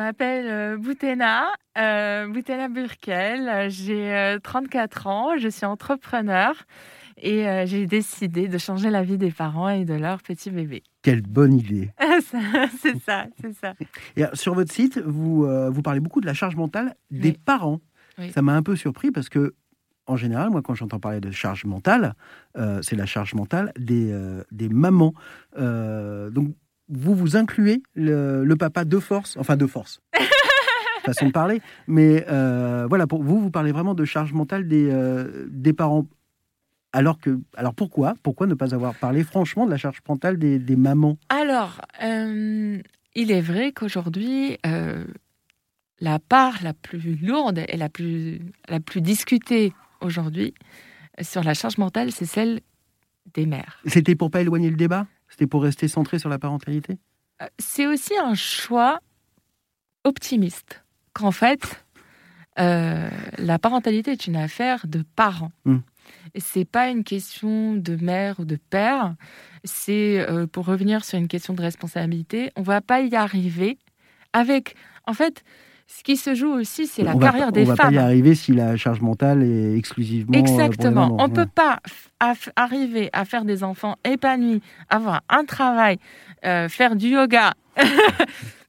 m'appelle euh, Boutena, euh, Boutena Burkel. J'ai 34 ans, je suis entrepreneur et j'ai décidé de changer la vie des parents et de leurs petits bébés. Quelle bonne idée C'est ça, c'est ça. Et sur votre site, vous, vous parlez beaucoup de la charge mentale des parents. Ça m'a un peu surpris parce que en général, moi, quand j'entends parler de charge mentale, c'est la charge mentale des, des mamans. donc, vous vous incluez le, papa de force, enfin de force. façon de parler. Mais euh, voilà, pour vous, vous parlez vraiment de charge mentale des, euh, des parents. Alors que, alors pourquoi, pourquoi ne pas avoir parlé franchement de la charge mentale des, des mamans? Alors, euh, il est vrai qu'aujourd'hui, la part la plus lourde et la plus, la plus discutée aujourd'hui sur la charge mentale, c'est celle des mères. C'était pour pas éloigner le débat? C'était pour rester centré sur la parentalité? Euh, C'est aussi un choix optimiste. Qu'en fait, euh, la parentalité est une affaire de parents. Ce. Et c'est pas une question de mère ou de père. C'est euh, pour revenir sur une question de responsabilité. On va pas y arriver avec. En fait, ce qui se joue aussi, c'est la carrière des femmes. On va pas y arriver si la charge mentale est exclusivement. Exactement. on ne peut pas arriver à faire des enfants épanouis, avoir un travail, euh, faire du yoga,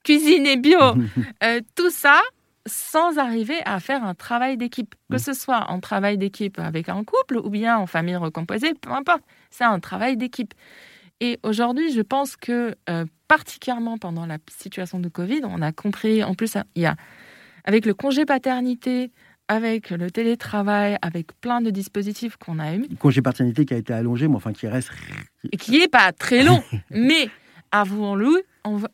cuisiner bio, euh, tout ça sans arriver à faire un travail d'équipe. Que mm. ce soit en travail d'équipe avec un couple ou bien en famille recomposée, peu importe, c'est un travail d'équipe. Et aujourd'hui, je pense que euh, particulièrement pendant la situation de Covid, on a compris, en plus, il y a, avec le congé paternité, avec le télétravail, avec plein de dispositifs qu'on a eu. Congé paternité qui a été allongé, mais enfin qui reste. Qui n'est pas très long, mais avouons-le,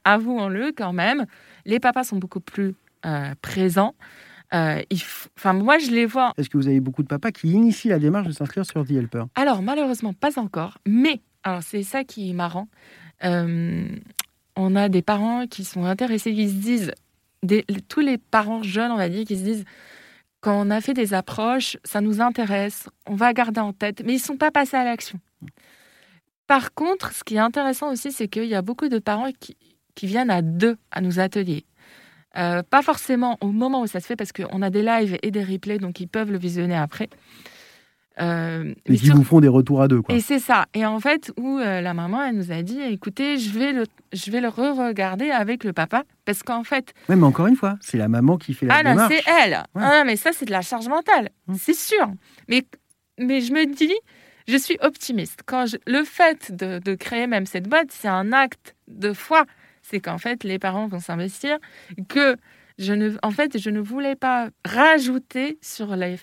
avouons-le quand même, les papas sont beaucoup plus euh, présents. Euh, enfin, moi, je les vois. Est-ce que vous avez beaucoup de papas qui initient la démarche de s'inscrire sur The Helper? Alors, malheureusement, pas encore. Mais alors, c'est ça qui est marrant. Euh, on a des parents qui sont intéressés, qui se disent, tous les parents jeunes, on va dire, qui se disent, quand on a fait des approches, ça nous intéresse, on va garder en tête, mais ils ne sont pas passés à l'action. Par contre, ce qui est intéressant aussi, c'est qu'il y a beaucoup de parents qui, viennent à deux à nos ateliers. Euh, pas forcément au moment où ça se fait, parce qu'on a des lives et des replays, donc ils peuvent le visionner après. Euh, et qui vous font des retours à deux. Quoi. Et c'est ça. Et en fait, où euh, la maman, elle nous a dit, écoutez, je vais le, je vais le re-regarder avec le papa, parce qu'en fait... Oui, mais encore une fois, c'est la maman qui fait la ah, démarche. c'est elle. Ah, mais ça, c'est de la charge mentale, mmh. c'est sûr. Mais, mais je me dis, je suis optimiste. Quand le fait de, de créer même cette boîte, c'est un acte de foi. C'est qu'en fait, les parents vont s'investir, que je ne, en fait, je ne voulais pas rajouter sur les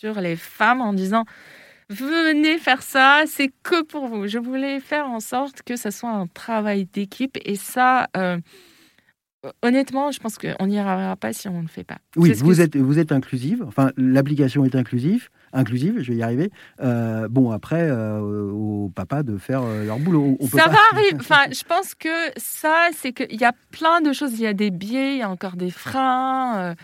sur les femmes en disant venez faire ça, c'est que pour vous. Je voulais faire en sorte que ce soit un travail d'équipe et ça, euh, honnêtement, je pense qu'on n'y arrivera pas si on ne le fait pas. Oui, vous êtes, vous êtes inclusive, enfin l'application est inclusive, inclusive, je vais y arriver. Euh, bon, après, euh, au papa de faire leur boulot. ça va arriver, enfin, je pense que ça, c'est qu'il y a plein de choses, il y a des biais, il y a encore des freins.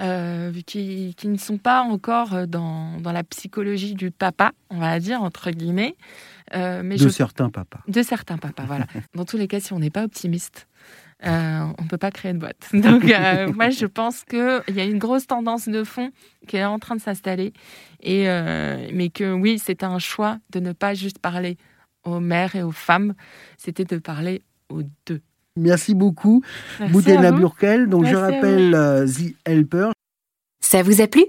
Euh, qui, qui, ne sont pas encore euh, dans, dans, la psychologie du papa, on va dire, entre guillemets. Euh, mais de certains papas. De certains papas, voilà. Dans tous les cas, si on n'est pas optimiste, on ne peut pas créer de boîte. Donc, moi, je pense qu'il y a une grosse tendance de fond qui est en train de s'installer. Et, mais que oui, c'était un choix de ne pas juste parler aux mères et aux femmes, c'était de parler aux deux. Merci beaucoup, Boudena Burkel. Donc, je rappelle euh, The Helper. Ça vous a plu?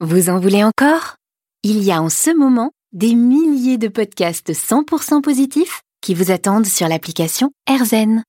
Vous en voulez encore? Il y a en ce moment des milliers de podcasts 100% positifs qui vous attendent sur l'application AirZen.